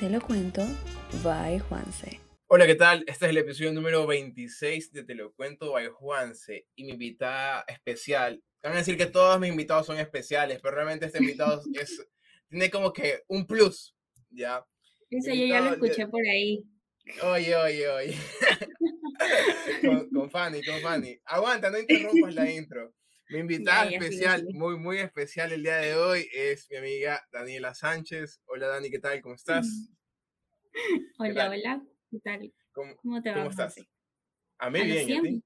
Te lo cuento, by Juanse. Hola, ¿qué tal? Este es el episodio número 26 de Te lo cuento by Juanse y mi invitada especial. Van a decir que todos mis invitados son especiales, pero realmente este invitado es, tiene como que un plus, ¿ya? Eso yo ya lo escuché por ahí. Oye, oye, oye. con, con Fanny, con Fanny. Aguanta, no interrumpas la intro. Mi invitada especial, muy, muy especial el día de hoy es mi amiga Daniela Sánchez. Hola Dani, ¿qué tal? ¿Cómo estás? Hola, hola, ¿qué tal? ¿Cómo, te va? ¿Cómo estás? A mí bien,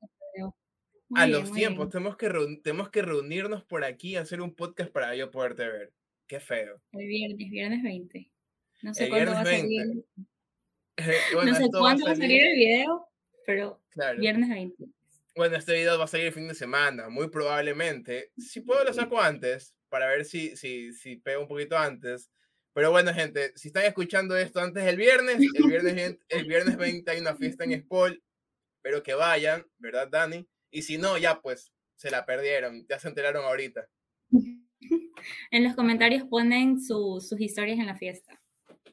a, los tiempos, tenemos que, tenemos que reunirnos por aquí, hacer un podcast para yo poderte ver. Qué feo. El viernes, viernes 20. No sé cuándo va a salir. no sé cuándo va a salir el video, pero viernes 20 bueno, este video va a salir el fin de semana, muy probablemente. Si puedo lo saco antes, para ver si, si, si pego un poquito antes. Pero bueno, gente, si están escuchando esto antes del viernes, el viernes, el viernes 20 hay una fiesta en Spol, pero que vayan, ¿verdad, Dani? Y si no, ya pues, se la perdieron, ya se enteraron ahorita. En los comentarios ponen sus historias en la fiesta.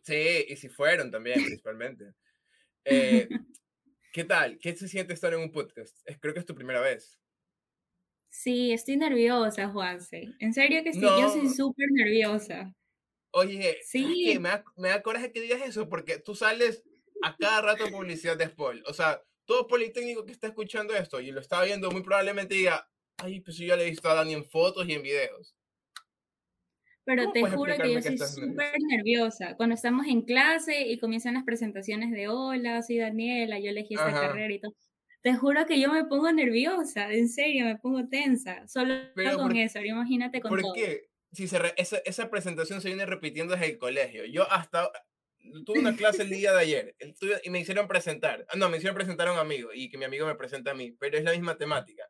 Sí, y si fueron también, principalmente. Eh, ¿Qué tal? ¿Qué se siente estar en un podcast? Creo que es tu primera vez. Sí, estoy nerviosa, Juanse. En serio que sí, yo soy súper nerviosa. Oye, sí. me, da, me da coraje que digas eso porque tú sales a cada rato en publicidad de Spoil. O sea, todo Politécnico que está escuchando esto y lo está viendo muy probablemente diga, ay, pues yo ya le he visto a Dani en fotos y en videos. Pero te juro que yo soy súper nerviosa. Cuando estamos en clase y comienzan las presentaciones de hola, soy Daniela, yo elegí esta carrera y todo. Te juro que yo me pongo nerviosa, en serio, me pongo tensa. Solo con eso, imagínate con ¿por todo. ¿Por qué? Si se esa, esa, presentación se viene repitiendo desde el colegio. Yo hasta tuve una clase el día de ayer y me hicieron presentar. Ah, no, me hicieron presentar a un amigo y que mi amigo me presenta a mí, pero es la misma temática.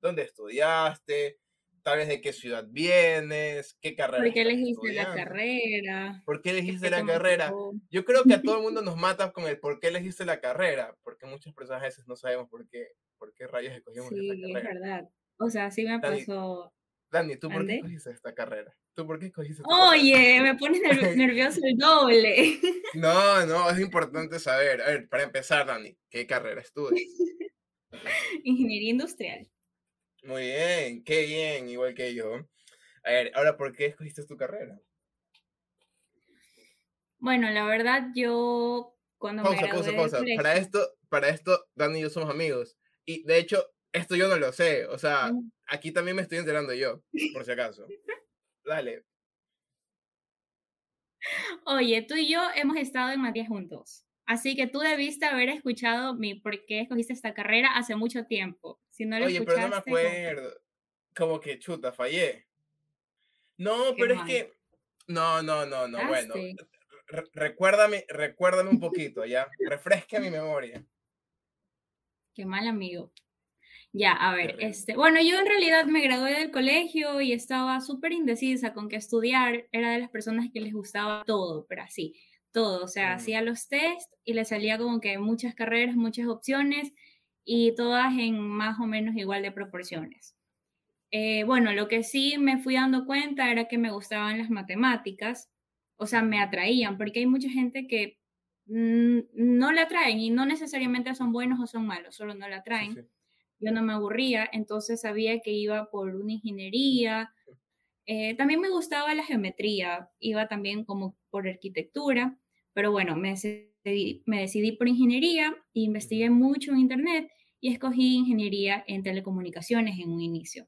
¿Dónde estudiaste? Sabes de qué ciudad vienes, qué carrera. ¿Por qué elegiste la carrera? ¿Por qué elegiste la carrera? Yo creo que a todo el mundo nos mata con el por qué elegiste la carrera, porque muchas personas a veces no sabemos por qué, por qué rayos escogimos sí, esta carrera. Sí, es verdad. O sea, sí me pasó. Dani, ¿tú por qué escogiste esta carrera? ¿Tú por qué escogiste esta Oye, me pones nervioso el doble. No, no, es importante saber. A ver, para empezar, Dani, ¿qué carrera estudias? Ingeniería industrial. Muy bien, qué bien, igual que yo. A ver, ahora, ¿por qué escogiste tu carrera? Bueno, la verdad, yo cuando pausa, me pausa, pausa. Para esto, para esto, Dani y yo somos amigos. Y de hecho, esto yo no lo sé. O sea, mm. aquí también me estoy enterando yo, por si acaso. Dale. Oye, tú y yo hemos estado en Madrid juntos. Así que tú debiste haber escuchado mi por qué escogiste esta carrera hace mucho tiempo. Si no lo Oye, pero no me acuerdo. Como que chuta, fallé. No, pero es que. No, no, no, no. Bueno. recuérdame, recuérdame un poquito, ¿ya? Refresca mi memoria. Qué mal amigo. Ya, a ver, este, bueno, yo en realidad me gradué del colegio y estaba súper indecisa con qué estudiar. Era de las personas que les gustaba todo, pero así todo, o sea, hacía los test y le salía como que muchas carreras, muchas opciones y todas en más o menos igual de proporciones. Eh, bueno, lo que sí me fui dando cuenta era que me gustaban las matemáticas, o sea, me atraían, porque hay mucha gente que no la atraen y no necesariamente son buenos o son malos, solo no la atraen. Yo no me aburría, entonces sabía que iba por una ingeniería. Eh, también me gustaba la geometría, iba también como por arquitectura, pero bueno, me decidí, me decidí por ingeniería, investigué mucho en Internet y escogí ingeniería en telecomunicaciones en un inicio.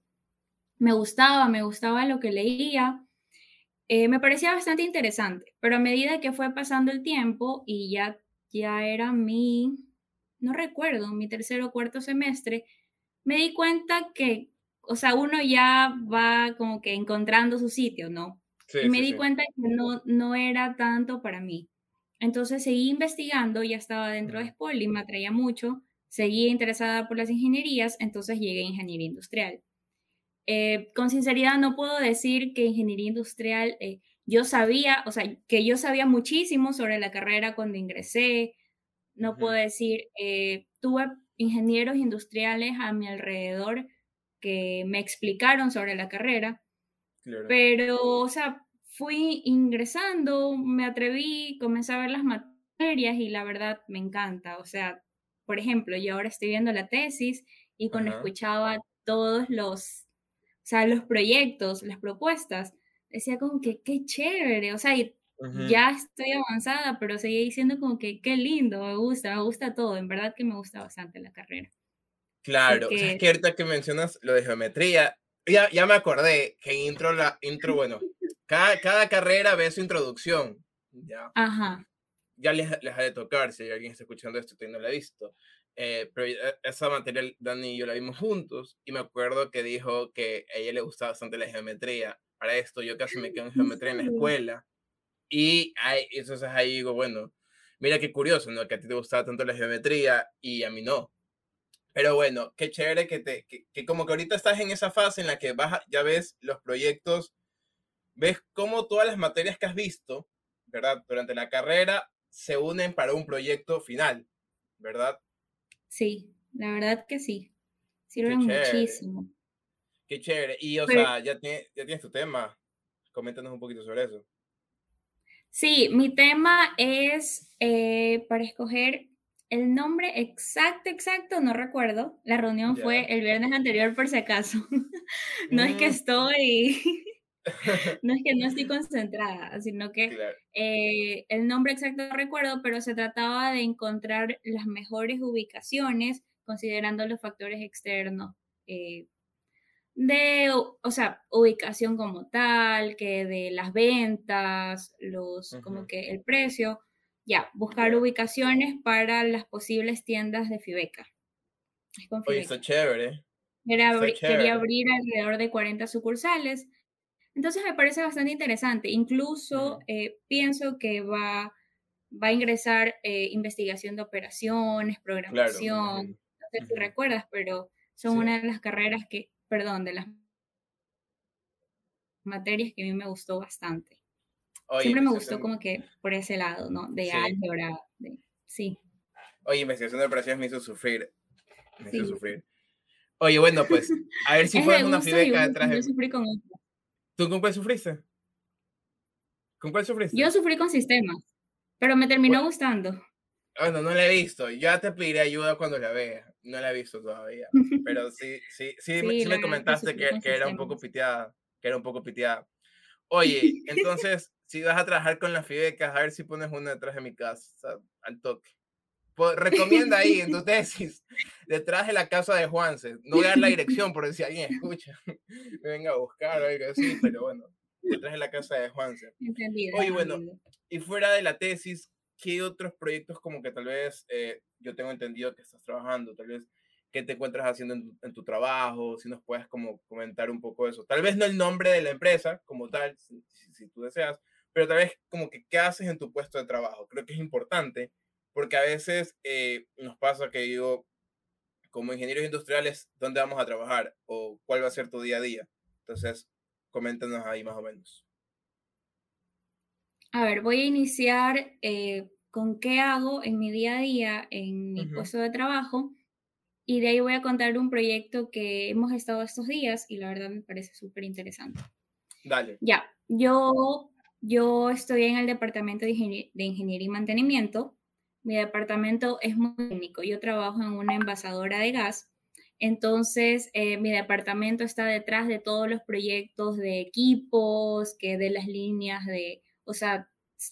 Me gustaba, me gustaba lo que leía, eh, me parecía bastante interesante, pero a medida que fue pasando el tiempo y ya, ya era mi, no recuerdo, mi tercer o cuarto semestre, me di cuenta que, o sea, uno ya va como que encontrando su sitio, ¿no? y me di cuenta que no, no era tanto para mí. Entonces seguí investigando, ya estaba dentro de Spol y me atraía mucho, seguí interesada por las ingenierías, entonces llegué a ingeniería industrial. Eh, con sinceridad no puedo decir que ingeniería industrial, eh, yo sabía, o sea, que yo sabía muchísimo sobre la carrera cuando ingresé, no puedo decir, eh, tuve ingenieros industriales a mi alrededor que me explicaron sobre la carrera, pero, o sea, fui ingresando, me atreví, comencé a ver las materias y la verdad me encanta. O sea, por ejemplo, yo ahora estoy viendo la tesis y cuando escuchaba todos los, o sea, los proyectos, las propuestas, decía como que qué chévere, o sea, ya estoy avanzada, pero seguía diciendo como que qué lindo, me gusta, me gusta todo, en verdad que me gusta bastante la carrera. Claro, es que ahorita que mencionas lo de geometría, ya, ya me acordé que intro, la intro, bueno, cada, cada carrera ve su introducción, ya. Ajá. Ya les, les ha de tocar, si alguien está escuchando esto y no lo ha visto. Eh, pero eh, esa materia Dani y yo la vimos juntos y me acuerdo que dijo que a ella le gustaba bastante la geometría. Para esto yo casi me quedo en geometría en la escuela y ahí, entonces ahí digo, bueno, mira qué curioso, ¿no? Que a ti te gustaba tanto la geometría y a mí no. Pero bueno, qué chévere que, te, que, como que ahorita estás en esa fase en la que vas, ya ves los proyectos, ves cómo todas las materias que has visto, ¿verdad? Durante la carrera se unen para un proyecto final, ¿verdad? Sí, la verdad que sí. Sirven muchísimo. Qué chévere. Y, o sea, ya, ya tienes tu tema. Coméntanos un poquito sobre eso. Sí, mi tema es eh, para escoger el nombre exacto, exacto, no recuerdo. La reunión fue el viernes anterior, por si acaso. no es que mm. estoy, no es que no estoy concentrada, sino que eh, el nombre exacto no recuerdo, pero se trataba de encontrar las mejores ubicaciones considerando los factores externos. Eh, de, o sea, ubicación como tal, que de las ventas, los, como que el precio, ya, buscar ubicaciones para las posibles tiendas de Fibeca. Oye, está chévere. Quería abrir alrededor de 40 sucursales. Entonces me parece bastante interesante. Incluso eh, pienso que va, va a ingresar eh, investigación de operaciones, programación. no sé si recuerdas, pero son una de las carreras que perdón, de las materias que a mí me gustó bastante. Siempre me gustó como que por ese lado, ¿no? De álgebra, sí. Oye, investigación de operaciones me hizo sufrir. Me hizo sufrir. Oye, bueno, pues, a ver si fue una fideca detrás de... Yo sufrí con ¿Tú con cuál sufriste? ¿Con cuál sufriste? Yo sufrí con sistemas, pero me terminó gustando. Bueno, no la he visto. Ya te pediré ayuda cuando la vea. No la he visto todavía. Pero sí, sí, sí, sí, me comentaste que, que, era un poco piteada. Que era un poco piteada. Oye, entonces, si vas a trabajar con las fidecas, a ver si pones una detrás de mi casa, al toque. recomienda ahí en tu tesis, detrás de la casa de Juanse. No voy a dar la dirección por si alguien escucha, me venga a buscar o algo así, pero bueno, detrás de la casa de Juanse. Oye, bueno, y fuera de la tesis, ¿qué otros proyectos como que tal vez eh, yo tengo entendido que estás trabajando? Tal vez, ¿qué te encuentras haciendo en tu, trabajo? Si nos puedes como comentar un poco eso. Tal vez no el nombre de la empresa como tal, si, tú deseas, pero tal vez como que qué haces en tu puesto de trabajo. Creo que es importante porque a veces eh, nos pasa que digo, como ingenieros industriales, ¿dónde vamos a trabajar? ¿O cuál va a ser tu día a día? Entonces, coméntanos ahí más o menos. A ver, voy a iniciar eh, con qué hago en mi día a día, en mi puesto de trabajo, y de ahí voy a contar un proyecto que hemos estado estos días y la verdad me parece súper interesante. Dale. Ya, yo, yo estoy en el departamento de, ingeniería y mantenimiento. Mi departamento es muy técnico. Yo trabajo en una envasadora de gas. Entonces, eh, mi departamento está detrás de todos los proyectos de equipos, que de las líneas de o sea,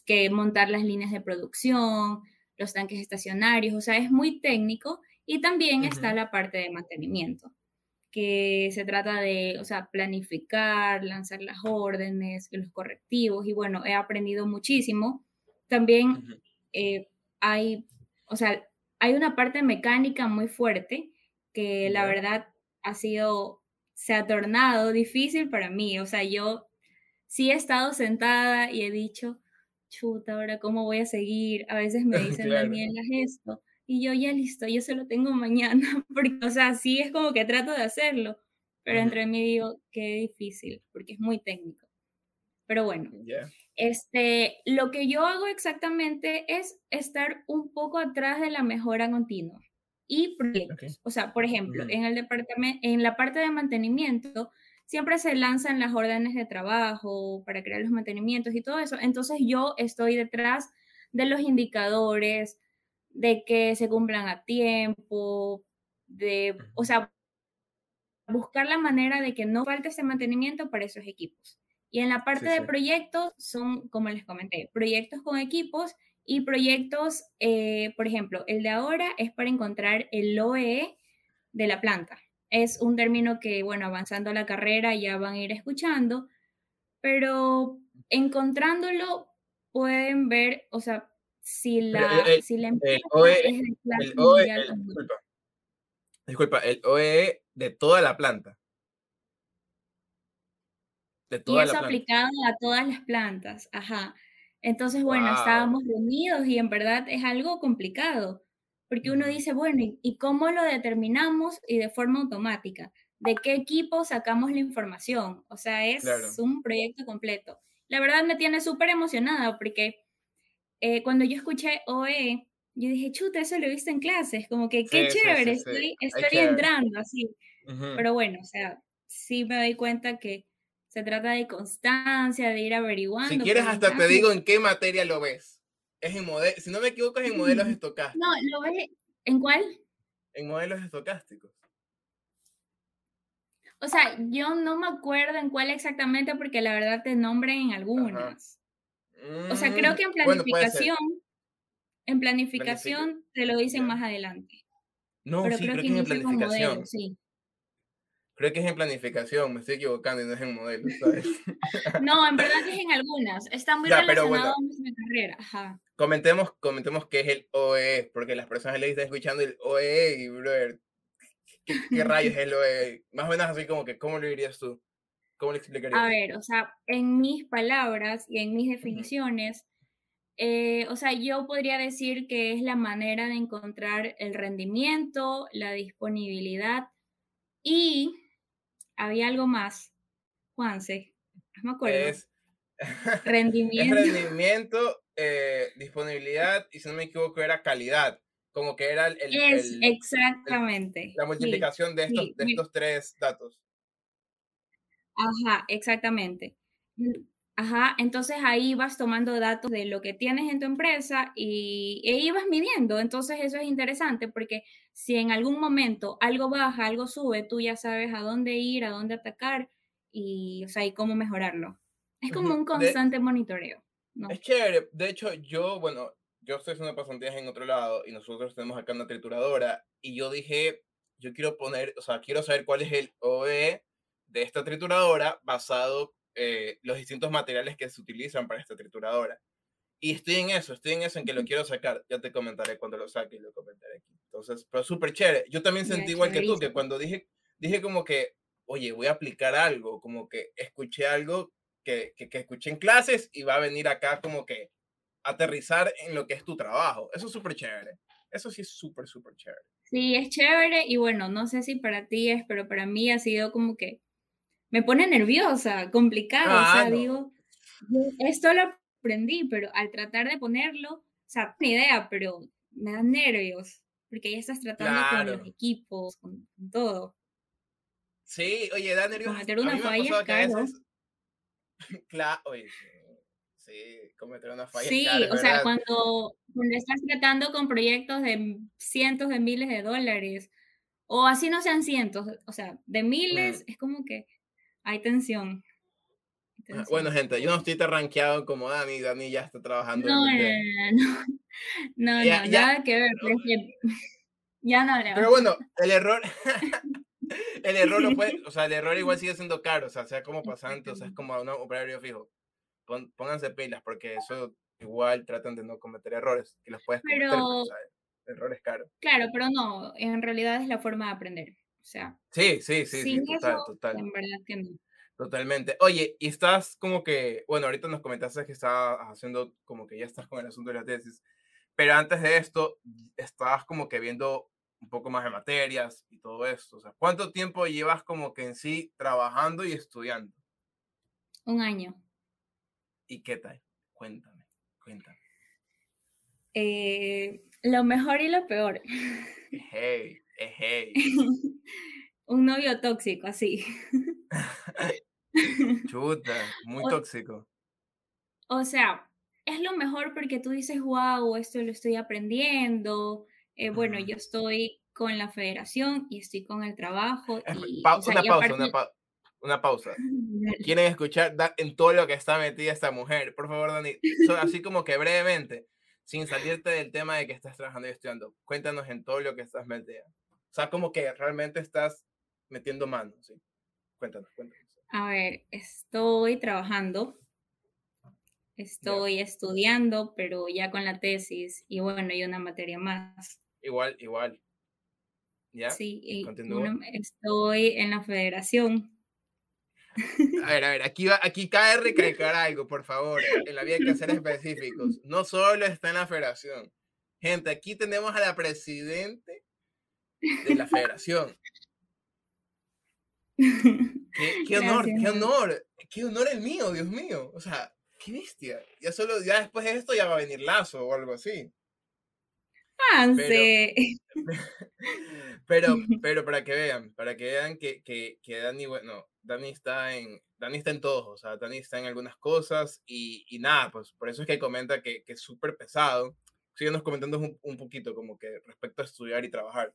que montar las líneas de producción, los tanques estacionarios, o sea, es muy técnico y también está la parte de mantenimiento, que se trata de, o sea, planificar, lanzar las órdenes, los correctivos y bueno, he aprendido muchísimo. También eh, hay, o sea, hay una parte mecánica muy fuerte que la verdad ha sido, se ha tornado difícil para mí, o sea, yo sí he estado sentada y he dicho, chuta, ahora cómo voy a seguir. A veces me dicen, Daniela, esto. Y yo, ya listo, yo se lo tengo mañana. Porque, o sea, sí es como que trato de hacerlo. Pero entre mí digo, qué difícil, porque es muy técnico. Pero bueno, este, lo que yo hago exactamente es estar un poco atrás de la mejora continua y proyectos. O sea, por ejemplo, en el departamento, en la parte de mantenimiento, siempre se lanzan las órdenes de trabajo para crear los mantenimientos y todo eso. Entonces yo estoy detrás de los indicadores, de que se cumplan a tiempo, de, o sea, buscar la manera de que no falte ese mantenimiento para esos equipos. Y en la parte de proyectos son, como les comenté, proyectos con equipos y proyectos, eh, por ejemplo, el de ahora es para encontrar el OEE de la planta. Es un término que, bueno, avanzando la carrera ya van a ir escuchando, pero encontrándolo pueden ver, o sea, si la, si la empresa e, es de OEE, disculpa, disculpa, el OEE de toda la planta. De toda y es aplicado a todas las plantas, ajá. Entonces, bueno, estábamos reunidos y en verdad es algo complicado, porque uno dice, bueno, ¿y cómo lo determinamos y de forma automática? ¿De qué equipo sacamos la información? O sea, es un proyecto completo. La verdad me tiene súper emocionada porque eh, cuando yo escuché OE, yo dije, chuta, eso lo he visto en clases, como que qué chévere, estoy, estoy entrando así. Pero bueno, o sea, sí me doy cuenta que se trata de constancia, de ir averiguando. Si quieres, hasta te digo en qué materia lo ves. Es en modelo, si no me equivoco, es en modelos estocásticos. No, lo ves, ¿en cuál? En modelos estocásticos. O sea, yo no me acuerdo en cuál exactamente porque la verdad te nombran en algunas o sea, creo que en planificación, en planificación te lo dicen más adelante. No, sí, creo, que, es en planificación. sí. Creo que es en planificación, me estoy equivocando y no es en modelo, no, en verdad es en algunas. Está muy relacionado con mi carrera. Ajá. Comentemos, comentemos qué es el OE, porque las personas le están escuchando el OE y, brother, ¿qué, rayos es el OE? Más o menos así como que, ¿cómo lo dirías tú? ¿Cómo le explicarías? A ver, o sea, en mis palabras y en mis definiciones, eh, o sea, yo podría decir que es la manera de encontrar el rendimiento, la disponibilidad y había algo más, Juanse, no me acuerdo. Es rendimiento. es rendimiento, eh, disponibilidad y si no me equivoco era calidad, como que era el... es, exactamente. la multiplicación de, estos, de estos tres datos. Ajá, exactamente. Ajá, entonces ahí vas tomando datos de lo que tienes en tu empresa y ahí vas midiendo. Entonces eso es interesante porque si en algún momento algo baja, algo sube, tú ya sabes a dónde ir, a dónde atacar y, o sea, y cómo mejorarlo. Es como un constante monitoreo. ¿no? Es chévere. De hecho, yo, bueno, yo estoy haciendo pasantías en otro lado y nosotros tenemos acá una trituradora y yo dije, yo quiero poner, o sea, quiero saber cuál es el OE de esta trituradora basado en eh, los distintos materiales que se utilizan para esta trituradora. Y estoy en eso, estoy en eso, en que lo quiero sacar. Ya te comentaré cuando lo saque y lo comentaré aquí. Entonces, pero súper chévere. Yo también sentí igual que tú, que cuando dije, dije como que, oye, voy a aplicar algo, como que escuché algo que, que, que escuché en clases y va a venir acá como que aterrizar en lo que es tu trabajo. Eso es súper chévere. Eso sí es súper, súper chévere. Sí, es chévere y bueno, no sé si para ti es, pero para mí ha sido como que me pone nerviosa, complicado. o sea, digo, esto lo aprendí, pero al tratar de ponerlo, o sea, una idea, pero me da nervios, porque ya estás tratando con los equipos, con, todo. Sí, oye, da nervios. Cometer una falla, claro. claro, oye, sí, cometer una falla. Sí, o sea, cuando, cuando estás tratando con proyectos de cientos de miles de dólares, o así no sean cientos, o sea, de miles, es como que hay tensión. Ah, bueno, gente, yo no estoy tan rankeado como Dani. Dani ya está trabajando. No, no, no, no, no, nada que ver. ya no le Pero bueno, el error, el error no puede, o sea, el error igual sigue siendo caro, o sea, sea como pasante, o sea, es como un operario fijo. pónganse pilas, porque eso igual tratan de no cometer errores, que los puedes cometer, pero, errores caros. Claro, pero no, en realidad es la forma de aprender. O sea, sí, sí, sí, sí total, total. En verdad que no. Totalmente. Oye, y estás como que, bueno, ahorita nos comentaste que estabas haciendo como que ya estás con el asunto de la tesis, pero antes de esto, estabas como que viendo un poco más de materias y todo esto. O sea, ¿cuánto tiempo llevas como que en sí trabajando y estudiando? Un año. ¿Y qué tal? Cuéntame, cuéntame. Eh, lo mejor y lo peor. Hey, un novio tóxico, así. Chuta, muy tóxico. O sea, es lo mejor porque tú dices, wow, esto lo estoy aprendiendo. Eh, bueno, yo estoy con la federación y estoy con el trabajo. Y, una, pausa, una, pausa, ¿Quieren escuchar en todo lo que está metida esta mujer? Por favor, Dani, así como que brevemente, sin salirte del tema de que estás trabajando y estudiando, cuéntanos en todo lo que estás metida. O sea, como que realmente estás metiendo manos, ¿sí? Cuéntanos, cuéntanos. A ver, estoy trabajando, estoy estudiando, pero ya con la tesis y bueno, y una materia más. Igual, igual. ¿Ya? Sí, y estoy en la federación. A ver, a ver, aquí, va, aquí cabe recalcar algo, por favor. En la vida hay que ser específicos. No solo está en la federación. Gente, aquí tenemos a la presidente de la federación. Qué, honor, qué honor, qué honor el mío, Dios mío. O sea, qué bestia. Ya solo, ya después de esto ya va a venir Lazo o algo así. Pero, pero, pero, para que vean, para que vean que, que, que, Dani, bueno, Dani está en, Dani está en todos, o sea, Dani está en algunas cosas y, y nada, pues por eso es que comenta que, que es súper pesado. Síguenos comentando un, un poquito como que respecto a estudiar y trabajar.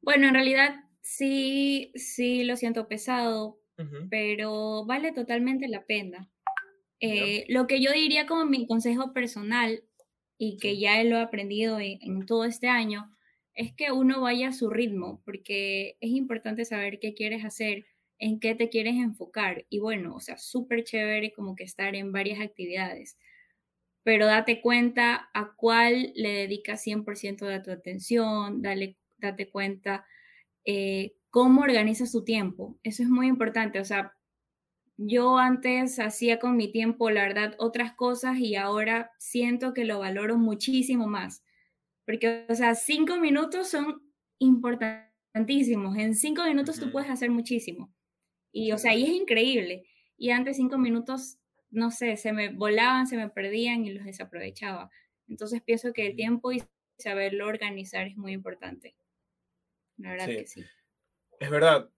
Bueno, en realidad sí, sí lo siento pesado, pero vale totalmente la pena. Eh, lo que yo diría como mi consejo personal y que ya lo he aprendido en, todo este año es que uno vaya a su ritmo, porque es importante saber qué quieres hacer, en qué te quieres enfocar. Y bueno, o sea, súper chévere como que estar en varias actividades, pero date cuenta a cuál le dedicas 100% de tu atención, dale date cuenta eh, cómo organizas tu tiempo. Eso es muy importante. O sea, yo antes hacía con mi tiempo, la verdad, otras cosas y ahora siento que lo valoro muchísimo más. Porque, o sea, cinco minutos son importantísimos. En cinco minutos tú puedes hacer muchísimo. Y, o sea, y es increíble. Y antes cinco minutos, no sé, se me volaban, se me perdían y los desaprovechaba. Entonces pienso que el tiempo y saberlo organizar es muy importante verdad sí. que sí. Es verdad,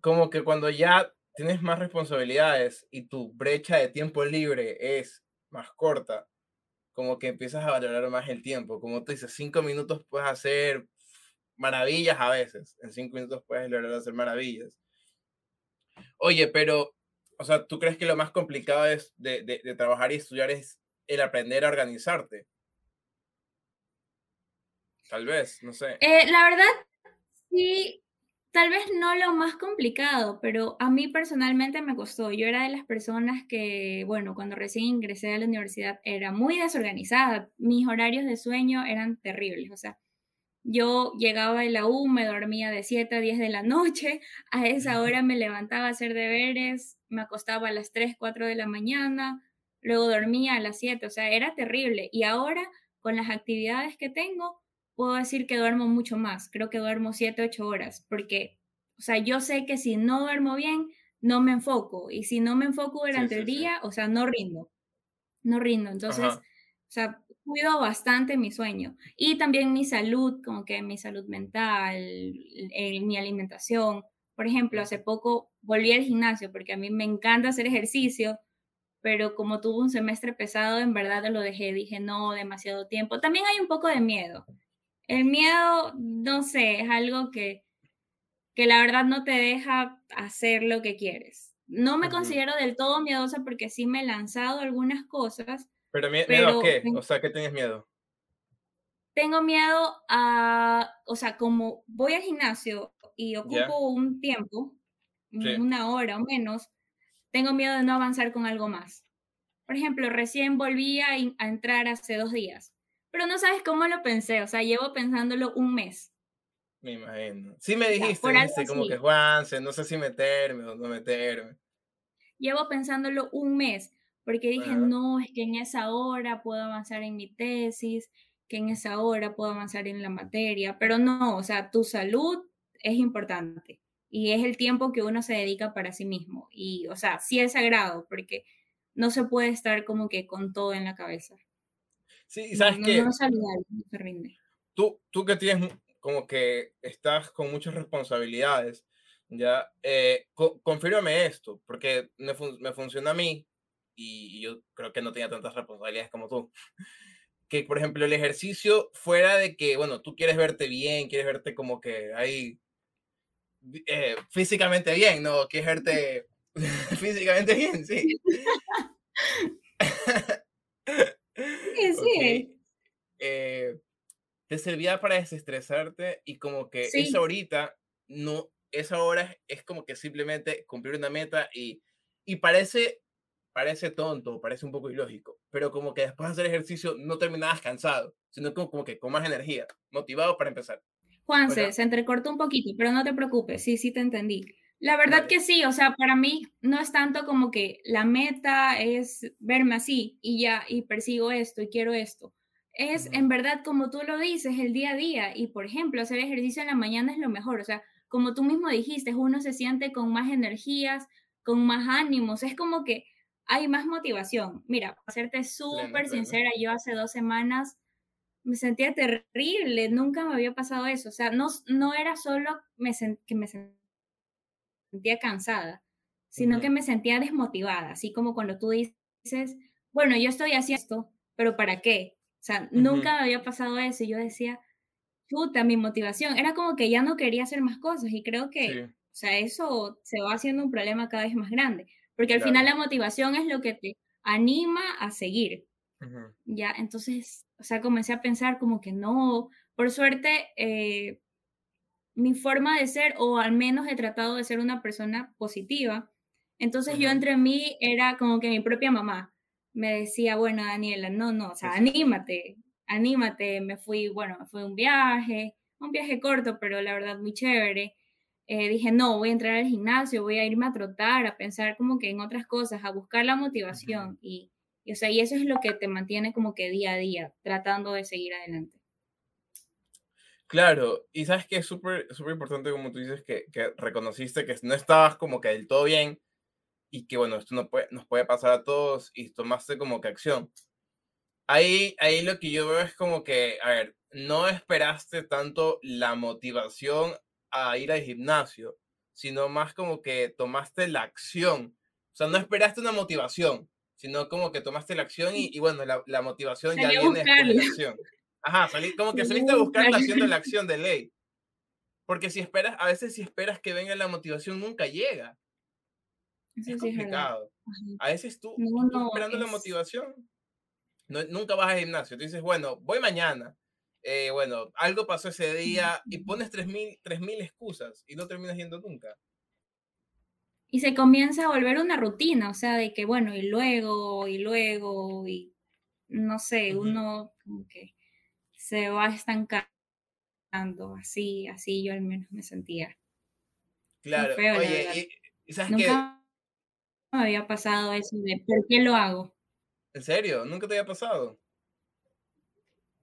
como que cuando ya tienes más responsabilidades y tu brecha de tiempo libre es más corta, como que empiezas a valorar más el tiempo. Como tú dices, cinco minutos puedes hacer maravillas a veces. En cinco minutos puedes lograr hacer maravillas. Oye, pero, o sea, ¿tú crees que lo más complicado es de, de, trabajar y estudiar es el aprender a organizarte? Tal vez, no sé. Eh, la verdad, Sí, tal vez no lo más complicado, pero a mí personalmente me costó. Yo era de las personas que, bueno, cuando recién ingresé a la universidad era muy desorganizada. Mis horarios de sueño eran terribles. O sea, yo llegaba de la U, me dormía de 7 a 10 de la noche, a esa hora me levantaba a hacer deberes, me acostaba a las 3, 4 de la mañana, luego dormía a las 7, o sea, era terrible. Y ahora, con las actividades que tengo, puedo decir que duermo mucho más, creo que duermo 7, 8 horas, porque, o sea, yo sé que si no duermo bien, no me enfoco, y si no me enfoco durante el día, o sea, no rindo, no rindo, entonces, o sea, cuido bastante mi sueño y también mi salud, como que mi salud mental, mi alimentación. Por ejemplo, hace poco volví al gimnasio porque a mí me encanta hacer ejercicio, pero como tuve un semestre pesado, en verdad lo dejé, dije no, demasiado tiempo. También hay un poco de miedo, el miedo, no sé, es algo que, que la verdad no te deja hacer lo que quieres. No me considero del todo miedosa porque sí me he lanzado algunas cosas. ¿Pero miedo a qué? O sea, ¿qué tienes miedo? Tengo miedo a, o sea, como voy al gimnasio y ocupo un tiempo, una hora o menos, tengo miedo de no avanzar con algo más. Por ejemplo, recién volví a entrar hace dos días pero no sabes cómo lo pensé, o sea, llevo pensándolo un mes. Me imagino. Sí me dijiste, dijiste como que Juan, no sé si meterme o no meterme. Llevo pensándolo un mes, porque dije, no, es que en esa hora puedo avanzar en mi tesis, que en esa hora puedo avanzar en la materia, pero no, o sea, tu salud es importante y es el tiempo que uno se dedica para sí mismo. Y, o sea, sí es sagrado, porque no se puede estar como que con todo en la cabeza. Sí, ¿sabes qué? No, no, rinde. tú, tú que tienes como que estás con muchas responsabilidades, ya, eh, confírmame esto, porque me, me funciona a mí y yo creo que no tenía tantas responsabilidades como tú. Que, por ejemplo, el ejercicio fuera de que, bueno, tú quieres verte bien, quieres verte como que ahí eh, físicamente bien, ¿no? Quieres verte físicamente bien, sí. sí, sí. Eh, te servía para desestresarte y como que esa horita, no, esa hora es como que simplemente cumplir una meta y, y parece parece tonto, parece un poco ilógico, pero como que después de hacer ejercicio no terminabas cansado, sino como, como que con más energía, motivado para empezar. Juanse, se entrecortó un poquito, pero no te preocupes, sí, sí te entendí. La verdad que sí, o sea, para mí no es tanto como que la meta es verme así y ya, y persigo esto y quiero esto. Es en verdad como tú lo dices, el día a día. Y por ejemplo, hacer ejercicio en la mañana es lo mejor. O sea, como tú mismo dijiste, uno se siente con más energías, con más ánimos. Es como que hay más motivación. Mira, para serte súper sincera, yo hace dos semanas me sentía terrible, nunca me había pasado eso. O sea, no, no era solo me que me sentía cansada, sino que me sentía desmotivada, así como cuando tú dices, bueno, yo estoy haciendo esto, pero ¿para qué? O sea, nunca me había pasado eso y yo decía, puta, mi motivación, era como que ya no quería hacer más cosas y creo que, o sea, eso se va haciendo un problema cada vez más grande. Porque al final la motivación es lo que te anima a seguir. Ya, entonces, o sea, comencé a pensar como que no, por suerte, eh, mi forma de ser, o al menos he tratado de ser una persona positiva. Entonces yo entre mí era como que mi propia mamá me decía, bueno, Daniela, no, no, o sea, anímate, anímate. Me fui, bueno, fui un viaje, un viaje corto, pero la verdad muy chévere. Eh, dije, no, voy a entrar al gimnasio, voy a irme a trotar, a pensar como que en otras cosas, a buscar la motivación. Y, o sea, y eso es lo que te mantiene como que día a día, tratando de seguir adelante. Claro, y sabes que es súper súper importante, como tú dices, que, que, reconociste que no estabas como que del todo bien y que, bueno, esto no puede, nos puede pasar a todos y tomaste como que acción. Ahí, ahí lo que yo veo es como que, a ver, no esperaste tanto la motivación a ir al gimnasio, sino más como que tomaste la acción. O sea, no esperaste una motivación, sino como que tomaste la acción y, y bueno, la, la motivación ya viene de la acción. Ajá, salí, como que saliste a buscar la acción de la acción de ley. Porque si esperas, a veces si esperas que venga la motivación, nunca llega. es complicado. a veces tú, esperando la motivación, no, nunca vas al gimnasio. Tú dices, bueno, voy mañana. Eh, bueno, algo pasó ese día y pones 3.000 excusas y no terminas yendo nunca. Y se comienza a volver una rutina, o sea, de que bueno, y luego, y luego, y no sé, uno como que se va estancando, así, así yo al menos me sentía. Claro, oye, y, ¿sabes Nunca me había pasado eso de ¿por qué lo hago? ¿En serio? ¿Nunca te había pasado?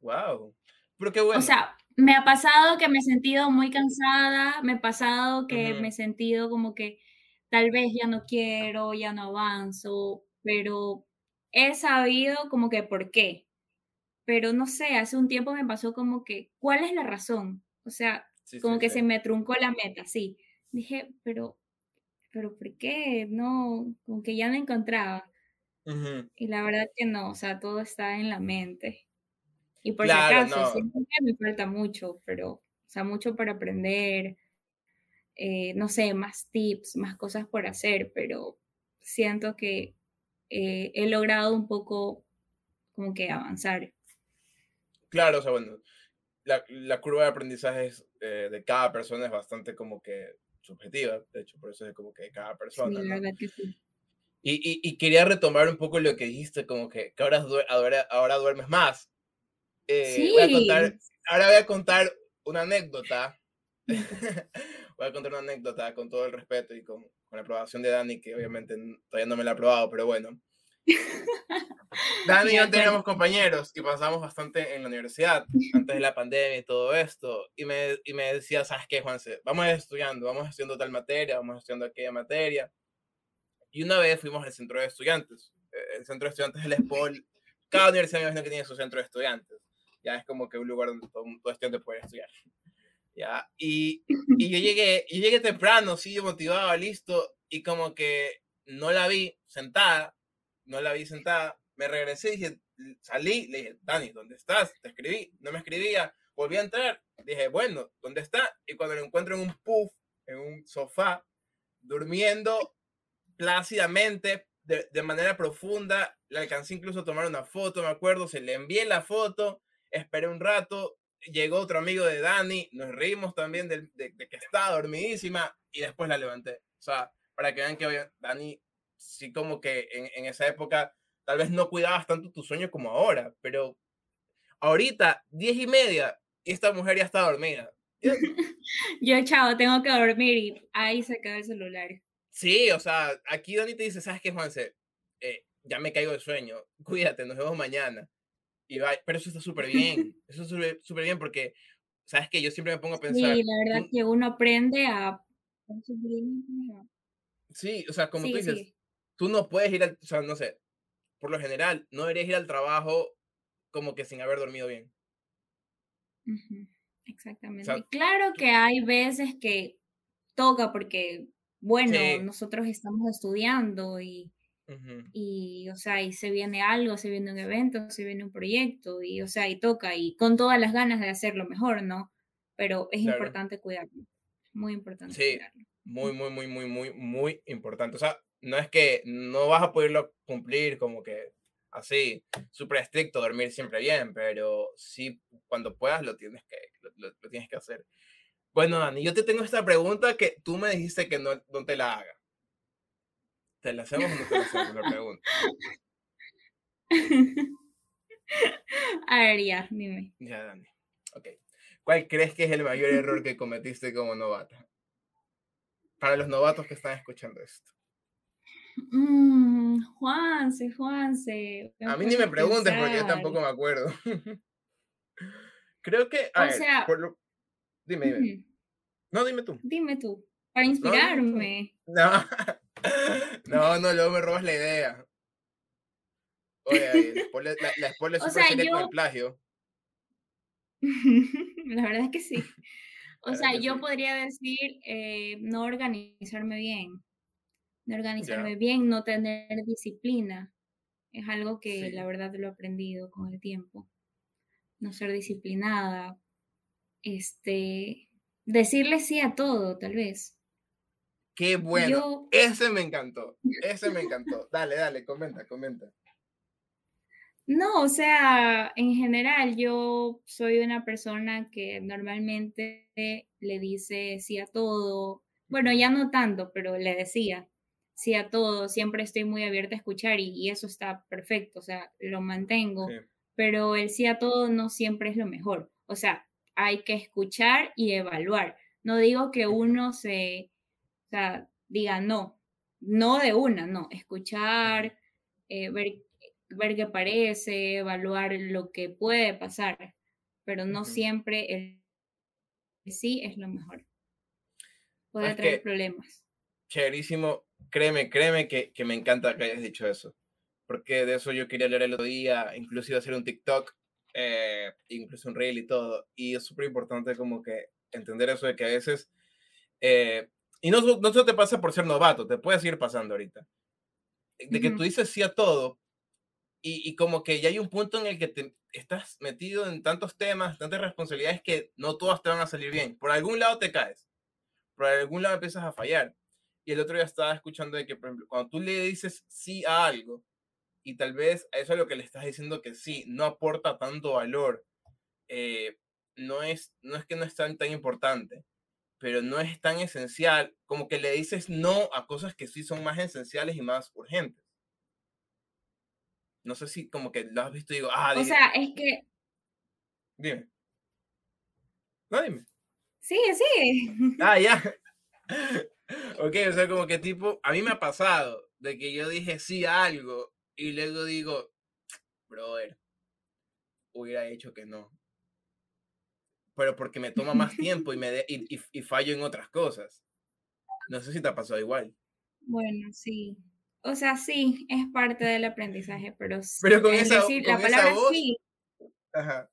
Wow. O sea, me ha pasado que me he sentido muy cansada, me ha pasado que me he sentido como que tal vez ya no quiero, ya no avanzo, pero he sabido como que por qué. Pero no sé, hace un tiempo me pasó como que, ¿cuál es la razón? O sea, como que se me truncó la meta, sí. Dije, pero, pero ¿por qué? No, como que ya no encontraba. Y la verdad que no, o sea, todo está en la mente. Y por si acaso, me falta mucho, pero, o sea, mucho para aprender, eh, no sé, más tips, más cosas por hacer, pero siento que eh, he logrado un poco como que avanzar. Claro, o sea, bueno, la, la curva de aprendizaje eh, de cada persona es bastante como que subjetiva, de hecho, por eso es como que cada persona. Sí, la verdad que sí. Y, y, y, quería retomar un poco lo que dijiste, como que, que ahora, ahora, ahora duermes más. Eh, voy a contar, ahora voy a contar una anécdota. voy a contar una anécdota con todo el respeto y con, con la aprobación de Dani, que obviamente todavía no me la ha aprobado, pero bueno. Dani y yo teníamos compañeros y pasamos bastante en la universidad antes de la pandemia y todo esto. Y me, y me decía, ¿sabes qué, Juanse? Vamos estudiando, vamos estudiando tal materia, vamos estudiando aquella materia. Y una vez fuimos al centro de estudiantes. Eh, el centro de estudiantes del SPOL. Cada universidad me imagino que tiene su centro de estudiantes. ya es como que un lugar donde todo, todo estudiante puede estudiar. ¿ya? Y, y yo llegué, y llegué temprano, sí, motivado, listo, y como que no la vi sentada, no la vi sentada, me regresé, dije, salí, le dije, Dani, ¿dónde estás? Te escribí, no me escribía, volví a entrar, dije, bueno, ¿dónde está? Y cuando lo encuentro en un puff, en un sofá, durmiendo plácidamente, de, de manera profunda, le alcancé incluso a tomar una foto, me acuerdo, se le envié la foto, esperé un rato, llegó otro amigo de Dani, nos reímos también de, que estaba dormidísima y después la levanté. O sea, para que vean que Dani, sí como que en, en esa época tal vez no cuidabas tanto tu sueño como ahora, pero ahorita, diez y media, esta mujer ya está dormida. Yo, chao, tengo que dormir y ahí se queda el celular. Sí, o sea, aquí Dani te dice, ¿sabes qué, Juanse? Eh, ya me caigo de sueño, cuídate, nos vemos mañana. Y pero eso está súper bien, eso está súper bien porque, ¿sabes que Yo siempre me pongo a pensar. Sí, la verdad que uno aprende a... Sí, o sea, como tú dices, tú no puedes ir al, o sea, no sé, por lo general, no deberías ir al trabajo como que sin haber dormido bien. Exactamente. claro que hay veces que toca porque, bueno, nosotros estamos estudiando y y, o sea, y se viene algo, se viene un evento, se viene un proyecto, y, o sea, y toca, y con todas las ganas de hacerlo mejor, ¿no? Pero es importante cuidarlo, muy importante sí, Muy, muy, muy, muy, muy, muy importante. O sea, no es que no vas a poderlo cumplir como que así, súper estricto, dormir siempre bien, pero sí, cuando puedas lo tienes que, lo, tienes que hacer. Bueno, Dani, yo te tengo esta pregunta que tú me dijiste que no, no te la haga. ¿Te la hacemos o no te la hacemos? La pregunta. A ver, ya, dime. Ya, Dani. Ok. ¿Cuál crees que es el mayor error que cometiste como novata? Para los novatos que están escuchando esto. Mm, Juanse, Juanse. A mí ni me preguntes porque yo tampoco me acuerdo. Creo que. o sea. Dime, dime. No, dime tú. Dime tú. Para inspirarme. no. No, no, luego me robas la idea. Oye, la, la spoiler es súper con el plagio. la verdad es que sí. O sea, yo podría decir eh, no organizarme bien. No organizarme bien, no tener disciplina. Es algo que la verdad lo he aprendido con el tiempo. No ser disciplinada. Este, decirle sí a todo, tal vez. Qué bueno. Ese me encantó. Ese me encantó. Dale, dale, comenta, comenta. No, o sea, en general yo soy una persona que normalmente le dice sí a todo. Bueno, ya no tanto, pero le decía sí a todo. Siempre estoy muy abierta a escuchar y, eso está perfecto, o sea, lo mantengo. Pero el sí a todo no siempre es lo mejor. O sea, hay que escuchar y evaluar. No digo que uno se o sea, diga no, no de una, no, escuchar, eh, ver, ver qué parece, evaluar lo que puede pasar, pero no siempre el, sí es lo mejor. Puede traer problemas. Chéverísimo, créeme, créeme que, que, me encanta que hayas dicho eso, porque de eso yo quería leer el otro día, inclusive hacer un TikTok, eh, incluso un reel y todo, y es súper importante como que entender eso de que a veces eh, y no, no solo te pasa por ser novato, te puede seguir pasando ahorita. De que tú dices sí a todo y, y, como que ya hay un punto en el que te estás metido en tantos temas, tantas responsabilidades que no todas te van a salir bien. Por algún lado te caes, por algún lado empiezas a fallar. Y el otro día estaba escuchando de que, por ejemplo, cuando tú le dices sí a algo y tal vez a eso es lo que le estás diciendo que sí, no aporta tanto valor, eh, no, es, no es que no es tan, tan importante pero no es tan esencial, como que le dices no a cosas que sí son más esenciales y más urgentes. No sé si como que lo has visto y digo, ah, O sea, es que... Dime. No, dime. Sigue, sigue. Ah, ya. ok, o sea, como que tipo, a mí me ha pasado de que yo dije sí a algo y luego digo, brother, hubiera hecho que no pero porque me toma más tiempo y, me y, y, fallo en otras cosas. No sé si te ha pasado igual. Bueno, sí. O sea, sí, es parte del aprendizaje, pero, pero con esa, decir, la palabra sí. Ajá.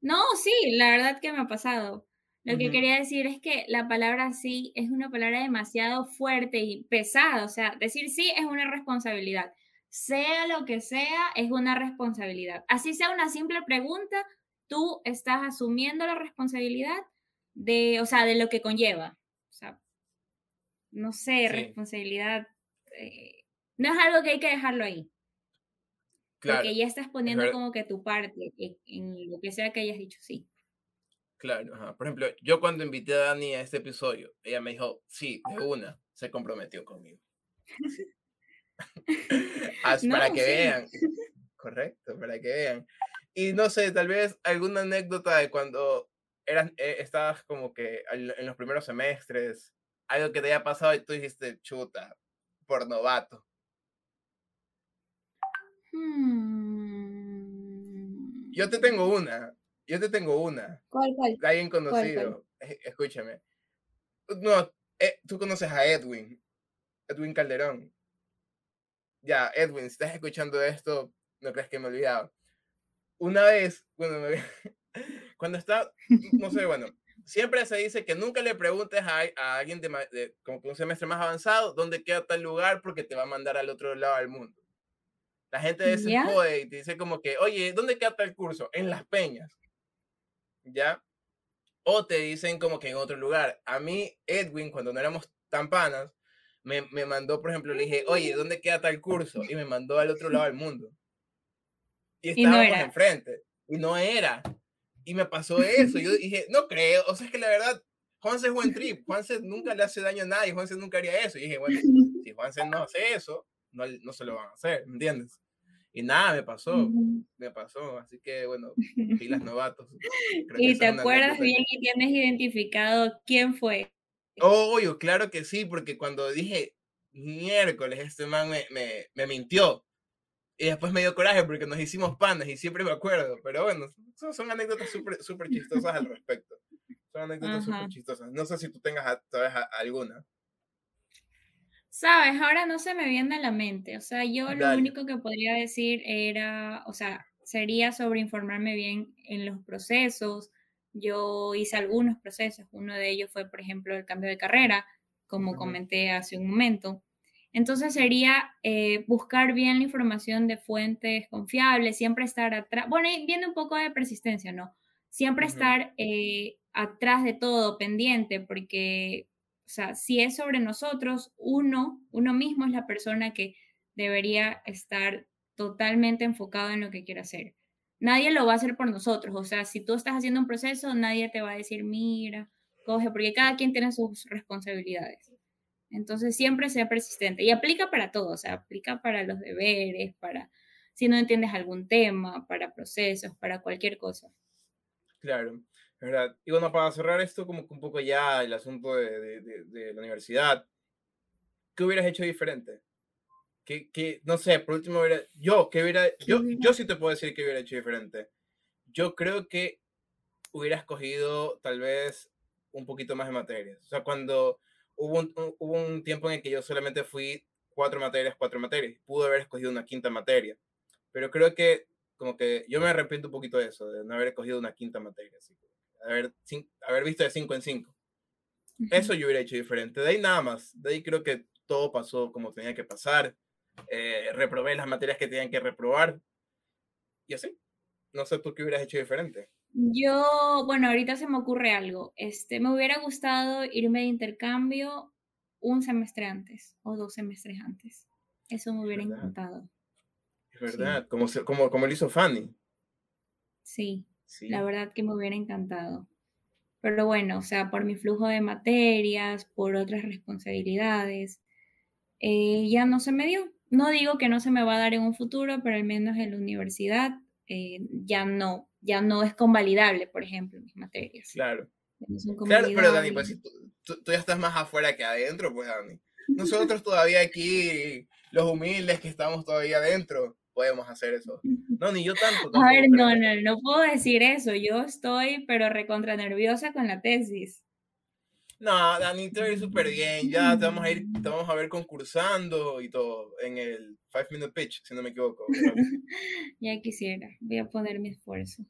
No, sí, la verdad que me ha pasado. Lo que quería decir es que la palabra sí es una palabra demasiado fuerte y pesada. O sea, decir sí es una responsabilidad. Sea lo que sea, es una responsabilidad. Así sea una simple pregunta, tú estás asumiendo la responsabilidad de, o sea, de lo que conlleva. O sea, no sé, responsabilidad. Eh, no es algo que hay que dejarlo ahí. Claro, porque ya estás poniendo como que tu parte en, lo que sea que hayas dicho sí. Claro, por ejemplo, yo cuando invité a Dani a este episodio, ella me dijo, sí, de una, se comprometió conmigo. para que vean. Correcto, para que vean. Y no sé, tal vez alguna anécdota de cuando eras, eh, estabas como que en los primeros semestres, algo que te haya pasado y tú dijiste, chuta, por novato. Hmm. Yo te tengo una. Yo te tengo una. ¿Cuál, cuál? Alguien conocido. Escúchame. No, eh, tú conoces a Edwin. Edwin Calderón. Ya, Edwin, si estás escuchando esto, no crees que me he olvidado. Una vez, bueno, cuando está, no sé, bueno, siempre se dice que nunca le preguntes a, alguien de, como que un semestre más avanzado dónde queda tal lugar porque te va a mandar al otro lado del mundo. La gente de ese jode y te dice como que, oye, ¿dónde queda tal curso? En Las Peñas. ¿Ya? O te dicen como que en otro lugar. A mí, Edwin, cuando no éramos tan panas, me, me mandó, por ejemplo, le dije, oye, ¿dónde queda tal curso? Y me mandó al otro lado del mundo. Y estábamos enfrente. Y no era. Y me pasó eso. Yo dije, no creo. O sea, es que la verdad, Juanse es buen trip. Juanse nunca le hace daño a nadie. Juanse nunca haría eso. Y dije, bueno, si Juanse no hace eso, no, no se lo van a hacer. ¿Me entiendes? Y nada, me pasó, me pasó. Así que, bueno, pilas novatos. ¿Y te acuerdas bien y tienes identificado quién fue? Obvio, claro que sí, porque cuando dije miércoles, este man me, me, me mintió. Y después me dio coraje porque nos hicimos panas y siempre me acuerdo. Pero bueno, son, anécdotas súper super chistosas al respecto. Son anécdotas súper chistosas. No sé si tú tengas, sabes, alguna. Sabes, ahora no se me viene a la mente. O sea, yo lo único que podría decir era, o sea, sería sobre informarme bien en los procesos. Yo hice algunos procesos. Uno de ellos fue, por ejemplo, el cambio de carrera, como comenté hace un momento. Entonces sería eh, buscar bien la información de fuentes confiables, siempre estar atrás, bueno, viene un poco de persistencia, ¿no? Siempre estar eh, atrás de todo, pendiente, porque, o sea, si es sobre nosotros, uno, uno mismo es la persona que debería estar totalmente enfocado en lo que quiere hacer. Nadie lo va a hacer por nosotros, o sea, si tú estás haciendo un proceso, nadie te va a decir, mira, coge, porque cada quien tiene sus responsabilidades. Entonces siempre sea persistente y aplica para todo, o sea, aplica para los deberes, para si no entiendes algún tema, para procesos, para cualquier cosa. Claro, ¿verdad? Y bueno, para cerrar esto, como un poco ya el asunto de, de, la universidad, ¿qué hubieras hecho diferente? Que, no sé, por último, yo, ¿qué hubiera, yo, yo sí te puedo decir que hubiera hecho diferente. Yo creo que hubiera escogido tal vez un poquito más de materias. O sea, cuando hubo un, hubo un tiempo en el que yo solamente fui cuatro materias, cuatro materias. Pude haber escogido una quinta materia. Pero creo que como que yo me arrepiento un poquito de eso, de no haber escogido una quinta materia. Así, haber, haber visto de cinco en cinco. Eso yo hubiera hecho diferente. De ahí nada más. De ahí creo que todo pasó como tenía que pasar. Eh, reprobé las materias que tenían que reprobar. Y así. No sé tú qué hubieras hecho diferente. Yo, bueno, ahorita se me ocurre algo. Este, me hubiera gustado irme de intercambio un semestre antes o dos semestres antes. Eso me hubiera encantado. Es verdad, como, como, como lo hizo Fanny. Sí, sí, la verdad que me hubiera encantado. Pero bueno, o sea, por mi flujo de materias, por otras responsabilidades, eh, ya no se me dio. No digo que no se me va a dar en un futuro, pero al menos en la universidad eh, ya no, ya no es convalidable, por ejemplo, mis materias. Claro. claro, pero Dani, pues si tú, ya estás más afuera que adentro, pues Dani. Nosotros todavía aquí, los humildes que estamos todavía adentro, podemos hacer eso. No, ni yo tanto. a ver, no, no, no puedo decir eso. Yo estoy, pero recontra nerviosa con la tesis. No, Dani, te va a ir súper bien. Ya te vamos a ir, te vamos a ver concursando y todo en el Five Minute Pitch, si no me equivoco. ya quisiera. Voy a poner mi esfuerzo.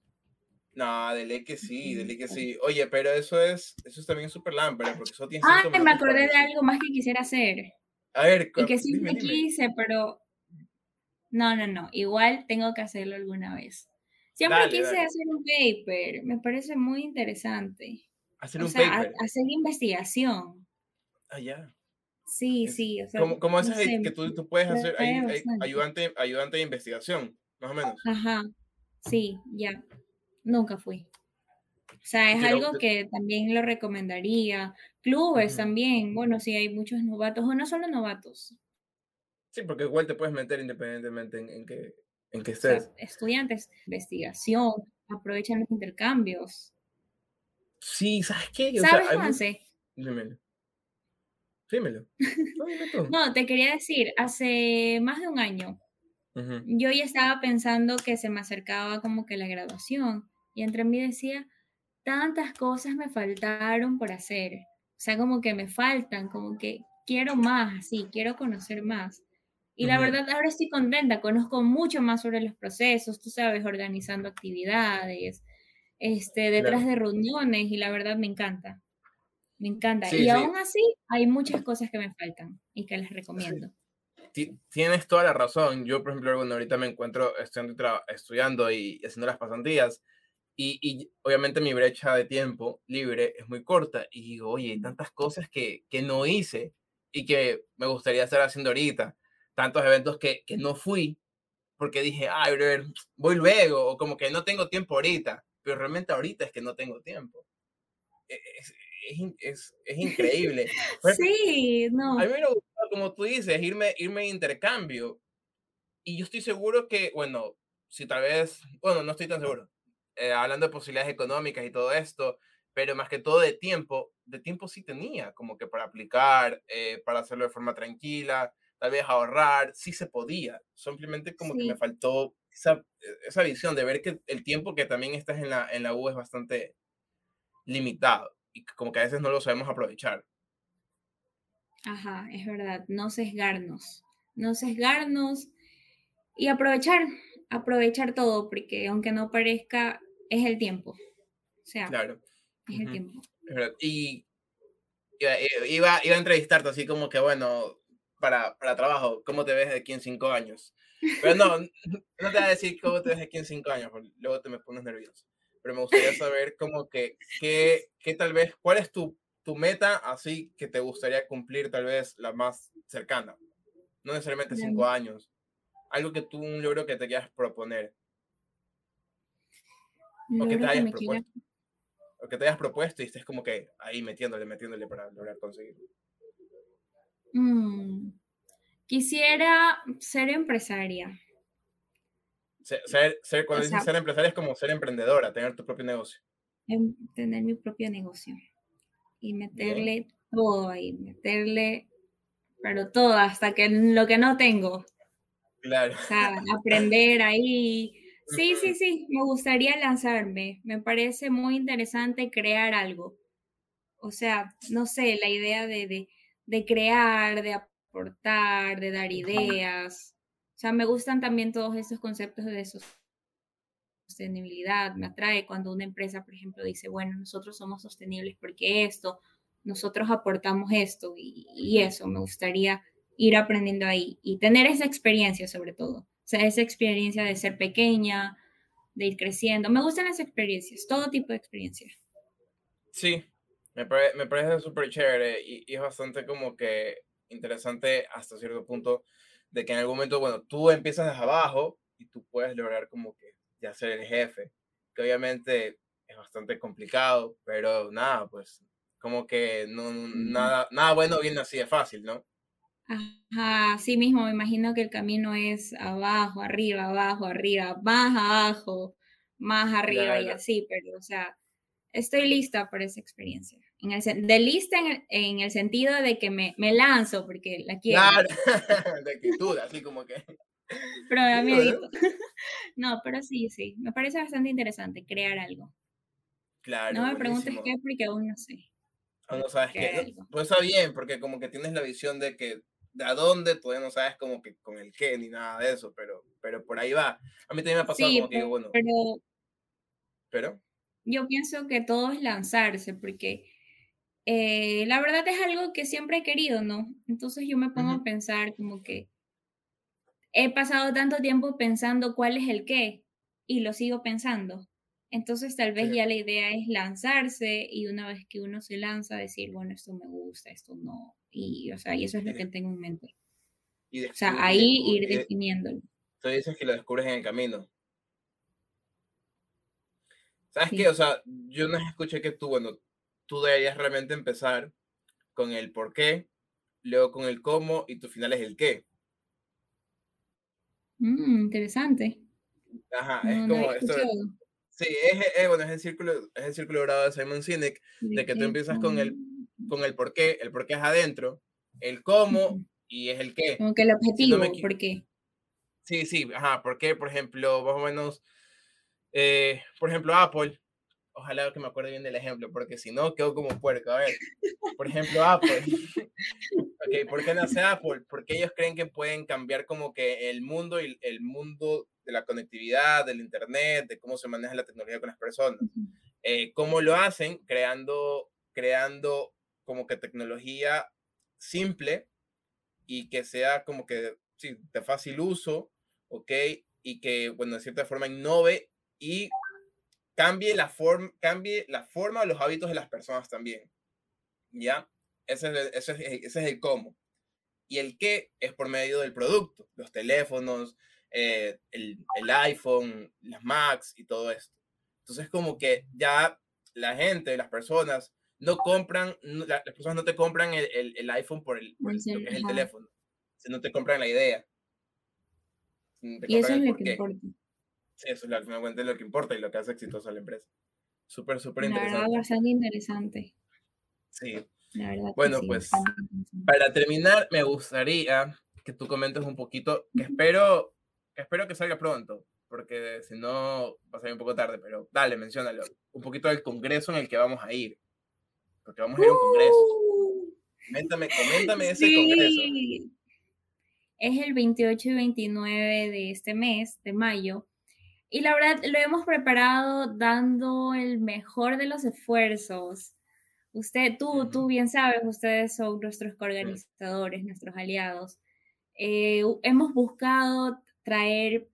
No, dele que sí, dele que sí. Oye, pero eso es, eso es también súper lámpara, porque eso tiene Ah, me acordé de algo más que quisiera hacer. A ver, y que sí me quise, pero no, no, no. Igual tengo que hacerlo alguna vez. Siempre quise hacer un paper, me parece muy interesante. Hacer un paper. hacer investigación. Ah, ya. Sí, sí. O sea, como, esas que tú, tú, puedes hacer ayudante, ayudante de investigación, más o menos. Ajá. Sí, ya. Nunca fui. O sea, es algo que también lo recomendaría. Clubes también, bueno, sí hay muchos novatos, o no solo novatos. Sí, porque igual te puedes meter independientemente en, que, en que estés. estudiantes, investigación, aprovechan los intercambios. Sí, ¿sabes qué? ¿Sabes, Juanse? Dímelo. Dímelo. No, te quería decir, hace más de un año, yo ya estaba pensando que se me acercaba como que la graduación y entre mí decía, tantas cosas me faltaron por hacer. O sea, como que me faltan, como que quiero más, así, quiero conocer más. Y la verdad, ahora estoy contenta, conozco mucho más sobre los procesos, tú sabes, organizando actividades, este, detrás de reuniones, y la verdad me encanta. Me encanta. y aún así, hay muchas cosas que me faltan y que les recomiendo. Tienes toda la razón. Yo, por ejemplo, bueno, ahorita me encuentro estudiando, estudiando y haciendo las pasantías y, obviamente mi brecha de tiempo libre es muy corta. Y digo, oye, hay tantas cosas que, que no hice y que me gustaría estar haciendo ahorita. Tantos eventos que, que no fui porque dije, ay, voy luego, o como que no tengo tiempo ahorita. Pero realmente ahorita es que no tengo tiempo. E, es, es, es, increíble. sí, no. A mí me gusta, como tú dices, irme, irme a intercambio. Y yo estoy seguro que, bueno, si tal vez, bueno, no estoy tan seguro eh, hablando de posibilidades económicas y todo esto, pero más que todo de tiempo, de tiempo sí tenía, como que para aplicar, eh, para hacerlo de forma tranquila, tal vez ahorrar, sí se podía, simplemente como que me faltó esa, esa, visión de ver que el tiempo que también estás en la, en la U es bastante limitado y como que a veces no lo sabemos aprovechar. Ajá, es verdad, no sesgarnos, no sesgarnos y aprovechar, aprovechar todo, porque aunque no parezca, es el tiempo. O sea, claro. es el tiempo. Y iba, iba a entrevistarte así como que, bueno, para, para trabajo, ¿cómo te ves de aquí en cinco años? Pero no, no te voy a decir cómo te ves de aquí en cinco años, porque luego te me pones nervioso. Pero me gustaría saber como que, qué, qué tal vez, cuál es tu, tu meta así que te gustaría cumplir tal vez la más cercana. No necesariamente cinco años. Algo que tú, un logro que te quieras proponer. O que te hayas propuesto. O que te hayas propuesto y estés como que ahí metiéndole, metiéndole para lograr conseguirlo. Mm, quisiera ser empresaria. Ser, ser, cuando dices ser empresaria es como ser emprendedora, tener tu propio negocio. Em, tener mi propio negocio. Y meterle todo ahí, meterle, pero todo, hasta que lo que no tengo. Claro. O sea, aprender ahí. Sí, sí, sí, me gustaría lanzarme. Me parece muy interesante crear algo. O sea, no sé, la idea de, de, crear, de aportar, de dar ideas. O sea, me gustan también todos estos conceptos de sostenibilidad. Me atrae cuando una empresa, por ejemplo, dice, bueno, nosotros somos sostenibles porque esto, nosotros aportamos esto y, y eso. Me gustaría ir aprendiendo ahí y tener esa experiencia sobre todo. O sea, esa experiencia de ser pequeña, de ir creciendo. Me gustan las experiencias, todo tipo de experiencias. Sí, me, parece súper chévere y, es bastante como que interesante hasta cierto punto de que en algún momento, bueno, tú empiezas desde abajo y tú puedes lograr como que ya ser el jefe, que obviamente es bastante complicado, pero nada, pues como que no, nada, nada bueno viene así de fácil, ¿no? Ajá, sí mismo, me imagino que el camino es abajo, arriba, abajo, arriba, más abajo, más arriba y así, pero o sea, estoy lista para esa experiencia. En el, de lista en el, sentido de que me, me, lanzo porque la quiero. Claro, de actitud, así como que. Pero me da miedo. no, pero sí, sí, me parece bastante interesante crear algo. Claro. No me preguntes qué porque aún no sé. Aún no sabes qué. Pues está bien, porque como que tienes la visión de que de a dónde, todavía no sabes como que con el qué ni nada de eso, pero, pero por ahí va. A mí también me ha pasado como que, bueno. Pero, pero... Yo pienso que todo es lanzarse, porque eh, la verdad es algo que siempre he querido, ¿no? Entonces yo me pongo a pensar como que he pasado tanto tiempo pensando cuál es el qué y lo sigo pensando. Entonces tal vez ya la idea es lanzarse y una vez que uno se lanza decir, bueno, esto me gusta, esto no. Y, o sea, y eso es lo que tengo en mente. o sea, ahí ir definiéndolo. Tú dices que lo descubres en el camino. ¿Sabes qué? O sea, yo no escuché que tú, bueno, tú deberías realmente empezar con el por qué, luego con el cómo y tu final es el qué. Mm, interesante. Ajá, es como esto. Sí, es, bueno, es el círculo, es el círculo dorado de Simon Sinek, de que tú empiezas con el, con el por qué, el por qué es adentro, el cómo y es el qué. Como que el objetivo, ¿por qué? Sí, sí, ajá, ¿por qué? Por ejemplo, más o menos, eh, por ejemplo, Apple, ojalá que me acuerde bien del ejemplo, porque si no, quedo como puerco. A ver, por ejemplo, Apple. okay, ¿Por qué nace Apple? Porque ellos creen que pueden cambiar como que el mundo y el mundo de la conectividad, del Internet, de cómo se maneja la tecnología con las personas. Eh, ¿Cómo lo hacen? Creando, creando como que tecnología simple y que sea como que sí, de fácil uso, ¿ok? Y que, bueno, de cierta forma innove y cambie la, forma cambie la forma o los hábitos de las personas también. ¿Ya? Ese es, ese, es, ese es el cómo. Y el qué es por medio del producto, los teléfonos, eh, el, el, iPhone, las Macs y todo esto. Entonces, como que ya la gente, las personas, no compran, las personas no te compran el, el, el iPhone por el, por es el teléfono, sino te compran la idea. Y eso es lo que importa. Sí, eso es lo que, lo que importa y lo que hace exitosa la empresa. Súper, súper interesante. La verdad, bastante interesante. Sí. bueno, pues para terminar, me gustaría que tú comentes un poquito, que espero, espero que salga pronto, porque si no va a salir un poco tarde, pero dale, menciónalo. Un poquito del congreso en el que vamos a ir. Porque vamos a ir a un congreso. ¡Uh! Coméntame, coméntame ese congreso. Es el 28 y 29 de este mes, de mayo. Y la verdad, lo hemos preparado dando el mejor de los esfuerzos. Usted, tú, tú bien sabes, ustedes son nuestros organizadores, nuestros aliados. Eh, hemos buscado traer,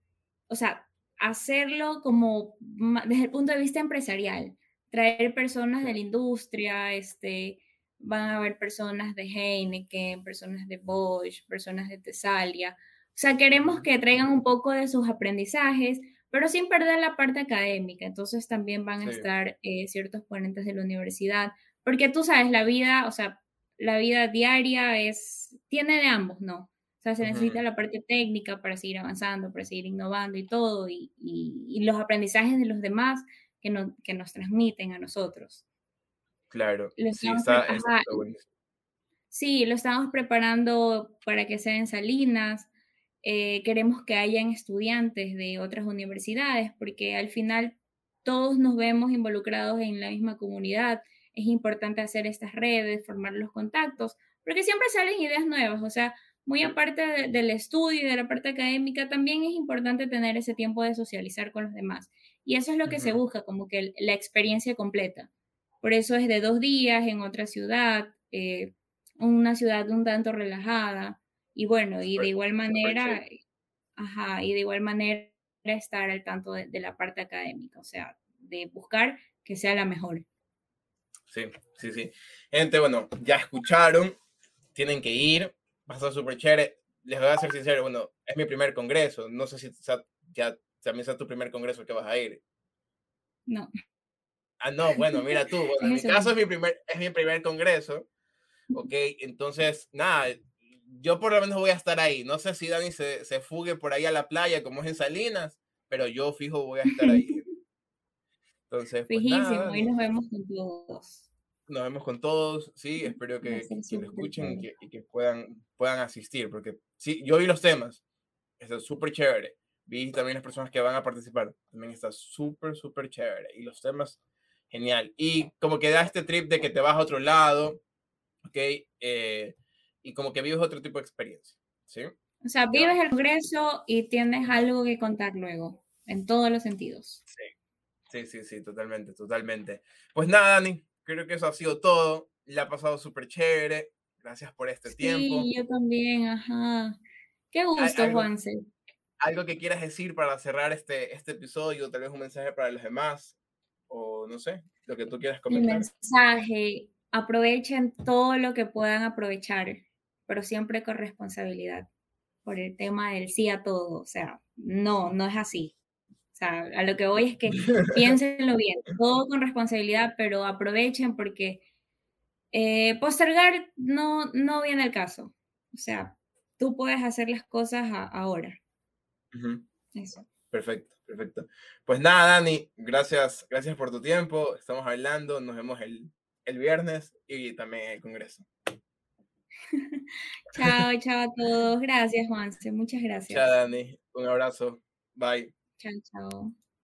o sea, hacerlo como desde el punto de vista empresarial, traer personas de la industria, este, van a haber personas de Heineken, personas de Bosch, personas de Tesalia. O sea, queremos que traigan un poco de sus aprendizajes, pero sin perder la parte académica. Entonces también van a estar eh, ciertos ponentes de la universidad, porque tú sabes, la vida, o sea, la vida diaria es, tiene de ambos, ¿no? O sea, se necesita la parte técnica para seguir avanzando, para seguir innovando y todo, y, y, los aprendizajes de los demás que, no, que nos transmiten a nosotros. Claro, sí, está, sí, lo estamos preparando para que sea en Salinas, eh, queremos que hayan estudiantes de otras universidades, porque al final todos nos vemos involucrados en la misma comunidad. Es importante hacer estas redes, formar los contactos, porque siempre salen ideas nuevas. O sea, muy aparte del estudio y de la parte académica, también es importante tener ese tiempo de socializar con los demás. Y eso es lo que se busca, como que la experiencia completa. Por eso es de dos días en otra ciudad, eh, una ciudad un tanto relajada, y bueno, y de igual manera, ajá, y de igual manera estar al tanto de, la parte académica, o sea, de buscar que sea la mejor. Sí, sí, sí. Gente, bueno, ya escucharon, tienen que ir, va a estar súper chévere. Les voy a ser sincero, bueno, es mi primer congreso, no sé si ya también es tu primer congreso que vas a ir. No. Ah, no, bueno, mira tú, bueno, en mi caso es mi primer, es mi primer congreso, ok, entonces, nada, yo por lo menos voy a estar ahí. No sé si Dani se, se fugue por ahí a la playa como es en Salinas, pero yo fijo voy a estar ahí. Entonces, pues Fijísimo, y nos vemos con todos. Nos vemos con todos, sí, espero que, que lo escuchen y que, y que, puedan, puedan asistir, porque sí, yo vi los temas, está súper chévere. Vi también las personas que van a participar, también está súper, súper chévere. Y los temas, genial. Y como que da este trip de que te vas a otro lado, ¿ok? Eh, y como que vives otro tipo de experiencia, ¿sí? O sea, vives el progreso y tienes algo que contar luego, en todos los sentidos. Sí, Sí, sí, sí, totalmente, totalmente. Pues nada, Dani, creo que eso ha sido todo. Le ha pasado súper chévere. Gracias por este tiempo. Sí, yo también, ajá. Qué gusto, algo, Juanse. Algo que quieras decir para cerrar este, este episodio, tal vez un mensaje para los demás, o no sé, lo que tú quieras comentar. Mi mensaje, aprovechen todo lo que puedan aprovechar, pero siempre con responsabilidad, por el tema del sí a todo, o sea, no, no es así. O sea, a lo que voy es que piénsenlo bien, todo con responsabilidad, pero aprovechen porque eh, postergar no, no viene al caso. O sea, tú puedes hacer las cosas ahora. Eso. Perfecto, perfecto. Pues nada, Dani, gracias, gracias por tu tiempo. Estamos hablando, nos vemos el, el viernes y también el Congreso. chao, chao a todos. Gracias, Juanse. Muchas gracias. Chao, Dani. Un abrazo. Bye. Chao, chao.